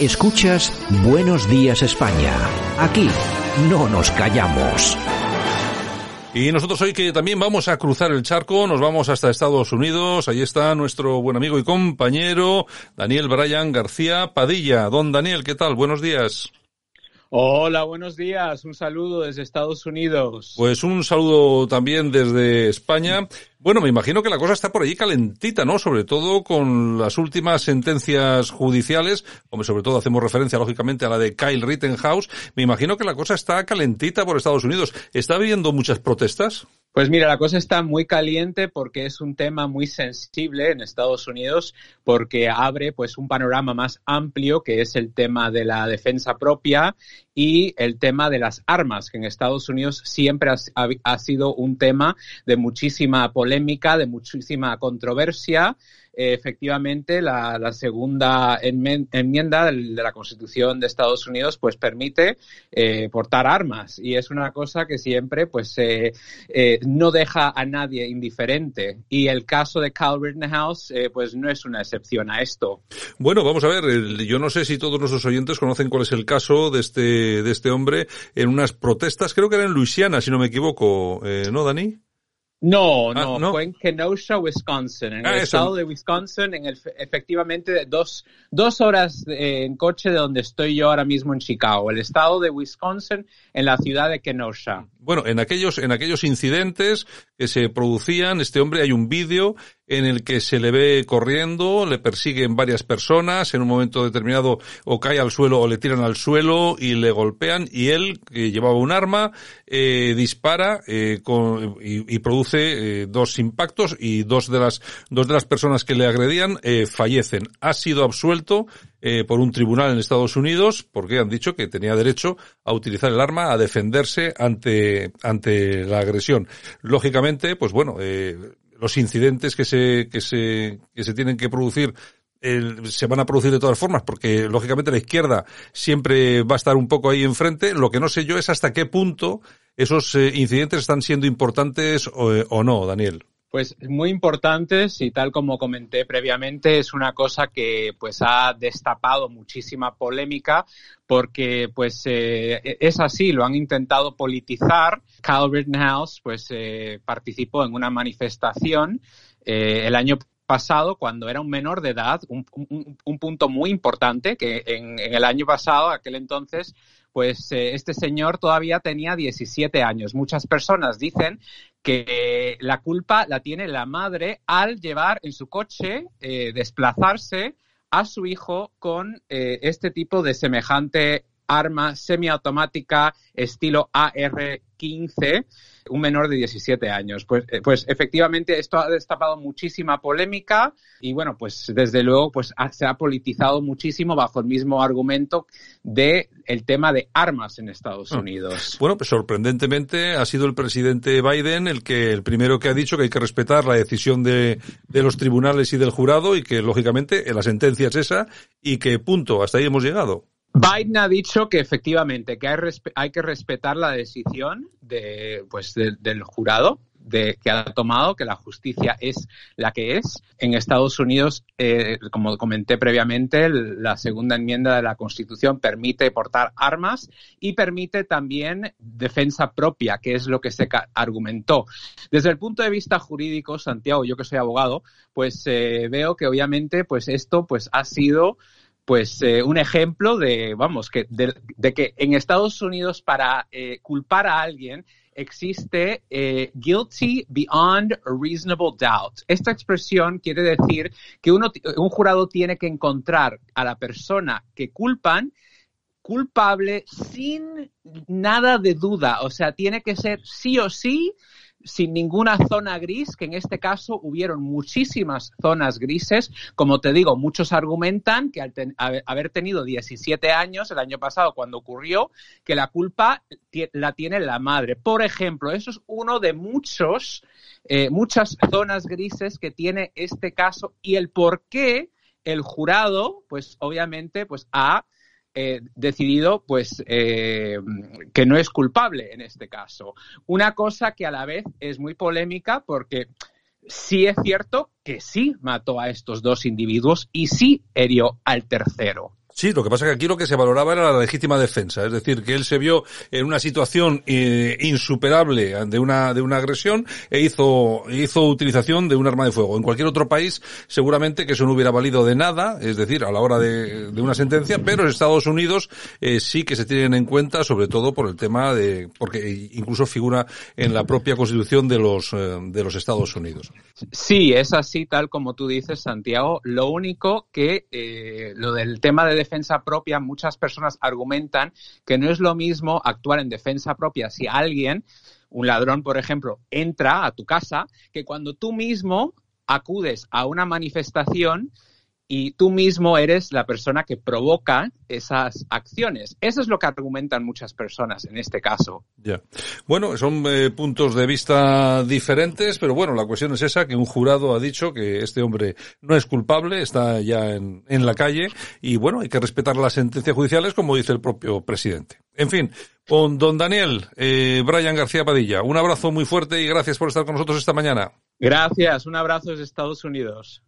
Escuchas Buenos Días España. Aquí no nos callamos. Y nosotros hoy que también vamos a cruzar el charco, nos vamos hasta Estados Unidos. Ahí está nuestro buen amigo y compañero Daniel Bryan García Padilla. Don Daniel, ¿qué tal? Buenos días. Hola, buenos días. Un saludo desde Estados Unidos. Pues un saludo también desde España. Bueno, me imagino que la cosa está por allí calentita, ¿no? Sobre todo con las últimas sentencias judiciales, como sobre todo hacemos referencia lógicamente a la de Kyle Rittenhouse. Me imagino que la cosa está calentita por Estados Unidos. ¿Está habiendo muchas protestas? Pues mira, la cosa está muy caliente porque es un tema muy sensible en Estados Unidos porque abre pues un panorama más amplio que es el tema de la defensa propia y el tema de las armas, que en Estados Unidos siempre ha, ha sido un tema de muchísima polémica, de muchísima controversia efectivamente la, segunda enmienda de la Constitución de Estados Unidos pues permite eh, portar armas y es una cosa que siempre pues eh, eh, no deja a nadie indiferente y el caso de Cal Rittenhouse pues no es una excepción a esto. Bueno, vamos a ver, yo no sé si todos nuestros oyentes conocen cuál es el caso de este de este hombre en unas protestas, creo que era en Luisiana, si no me equivoco, ¿no, Dani? No, ah, no, fue en Kenosha, Wisconsin, en ah, el estado de Wisconsin, en el, efectivamente dos, dos horas en coche de donde estoy yo ahora mismo en Chicago, el estado de Wisconsin, en la ciudad de Kenosha. Bueno, en aquellos, en aquellos incidentes que se producían, este hombre hay un vídeo en el que se le ve corriendo, le persiguen varias personas, en un momento determinado o cae al suelo o le tiran al suelo y le golpean y él, que llevaba un arma, eh, dispara eh, con, y, produce eh, dos impactos y dos de las dos de las personas que le agredían eh, fallecen. Ha sido absuelto por un tribunal en Estados Unidos porque han dicho que tenía derecho a utilizar el arma a defenderse ante ante la agresión. Lógicamente, pues bueno, los incidentes que se, que se, que se tienen que producir se van a producir de todas formas, porque lógicamente la izquierda siempre va a estar un poco ahí enfrente. Lo que no sé yo es hasta qué punto esos eh, incidentes están siendo importantes o, o no, Daniel. Pues muy importantes y tal como comenté previamente es una cosa que pues ha destapado muchísima polémica porque pues eh, es así, lo han intentado politizar. Kyle Rittenhouse pues eh, participó en una manifestación eh, el año pasado cuando era un menor de edad, un, punto muy importante que en, en, el año pasado, aquel entonces, pues eh, este señor todavía tenía 17 años. Muchas personas dicen que la culpa la tiene la madre al llevar en su coche, eh, desplazarse a su hijo con eh, este tipo de semejante arma semiautomática estilo AR-15 un menor de 17 años. Pues, eh, pues efectivamente esto ha destapado muchísima polémica y bueno, pues desde luego pues se ha politizado muchísimo bajo el mismo argumento de el tema de armas en Estados ah. Unidos. Bueno, pues sorprendentemente ha sido el presidente Biden el que el primero que ha dicho que hay que respetar la decisión de, de los tribunales y del jurado y que lógicamente la sentencia es esa y que punto, hasta ahí hemos llegado. Biden ha dicho que efectivamente que hay, que respetar la decisión de, pues, del jurado de, que ha tomado, que la justicia es la que es. En Estados Unidos, eh, como comenté previamente, la segunda enmienda de la Constitución permite portar armas y permite también defensa propia, que es lo que se argumentó. Desde el punto de vista jurídico, Santiago, yo que soy abogado, pues eh, veo que obviamente pues esto pues ha sido pues eh, un ejemplo de, vamos, que de, que en Estados Unidos para eh, culpar a alguien existe eh, guilty beyond a reasonable doubt. Esta expresión quiere decir que uno, un jurado tiene que encontrar a la persona que culpan culpable sin nada de duda. O sea, tiene que ser sí o sí sin ninguna zona gris, que en este caso hubieron muchísimas zonas grises. Como te digo, muchos argumentan que al haber tenido 17 años el año pasado cuando ocurrió, que la culpa la tiene la madre. Por ejemplo, eso es uno de muchos, eh, muchas zonas grises que tiene este caso y el por qué el jurado, pues obviamente, pues ha decidido pues eh, que no es culpable en este caso. Una cosa que a la vez es muy polémica porque sí es cierto que sí mató a estos dos individuos y sí herió al tercero. Sí, lo que pasa es que aquí lo que se valoraba era la legítima defensa, es decir, que él se vio en una situación eh, insuperable de una de una agresión e hizo hizo utilización de un arma de fuego. En cualquier otro país seguramente que eso no hubiera valido de nada, es decir, a la hora de, una sentencia, pero en Estados Unidos eh, sí que se tienen en cuenta, sobre todo por el tema de porque incluso figura en la propia Constitución de los eh, de los Estados Unidos. Sí, es así tal como tú dices, Santiago. Lo único que lo del tema de defensa propia, muchas personas argumentan que no es lo mismo actuar en defensa propia si alguien, un ladrón, por ejemplo, entra a tu casa, que cuando tú mismo acudes a una manifestación y tú mismo eres la persona que provoca esas acciones. Eso es lo que argumentan muchas personas en este caso. Ya. Bueno, son eh, puntos de vista diferentes, pero bueno, la cuestión es esa, que un jurado ha dicho que este hombre no es culpable, está ya en, en la calle y bueno, hay que respetar las sentencias judiciales como dice el propio presidente. En fin, con don Daniel, eh, Brian García Padilla, un abrazo muy fuerte y gracias por estar con nosotros esta mañana. Gracias, un abrazo desde Estados Unidos.